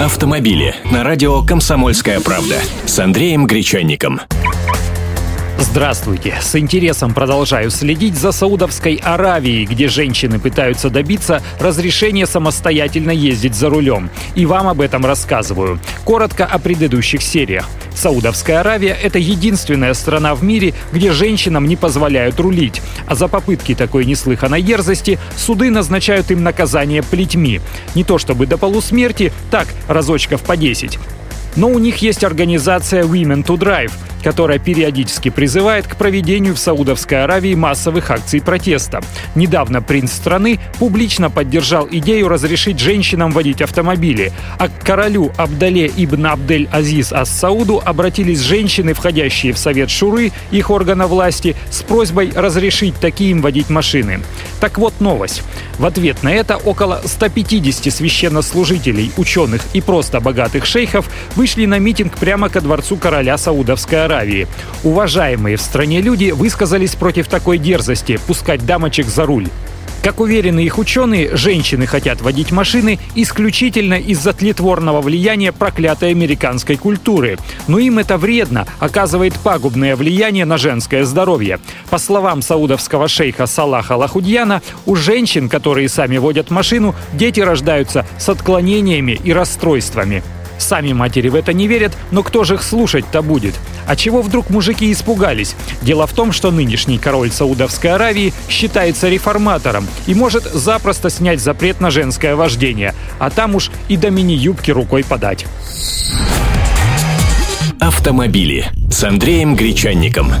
Автомобили на радио «Комсомольская правда» с Андреем Гречанником. Здравствуйте! С интересом продолжаю следить за Саудовской Аравией, где женщины пытаются добиться разрешения самостоятельно ездить за рулем. И вам об этом рассказываю. Коротко о предыдущих сериях. Саудовская Аравия – это единственная страна в мире, где женщинам не позволяют рулить. А за попытки такой неслыханной дерзости суды назначают им наказание плетьми. Не то чтобы до полусмерти, так, разочков по 10. Но у них есть организация Women to Drive – которая периодически призывает к проведению в Саудовской Аравии массовых акций протеста. Недавно принц страны публично поддержал идею разрешить женщинам водить автомобили, а к королю Абдале ибн Абдель Азиз Ас-Сауду обратились женщины, входящие в Совет Шуры, их органа власти, с просьбой разрешить таким водить машины. Так вот новость. В ответ на это около 150 священнослужителей, ученых и просто богатых шейхов вышли на митинг прямо ко дворцу короля Саудовской Аравии. Уважаемые в стране люди высказались против такой дерзости – пускать дамочек за руль. Как уверены их ученые, женщины хотят водить машины исключительно из-за тлетворного влияния проклятой американской культуры. Но им это вредно, оказывает пагубное влияние на женское здоровье. По словам саудовского шейха Салаха Лахудьяна, у женщин, которые сами водят машину, дети рождаются с отклонениями и расстройствами. Сами матери в это не верят, но кто же их слушать-то будет? А чего вдруг мужики испугались? Дело в том, что нынешний король Саудовской Аравии считается реформатором и может запросто снять запрет на женское вождение, а там уж и до мини-юбки рукой подать. Автомобили с Андреем Гречанником.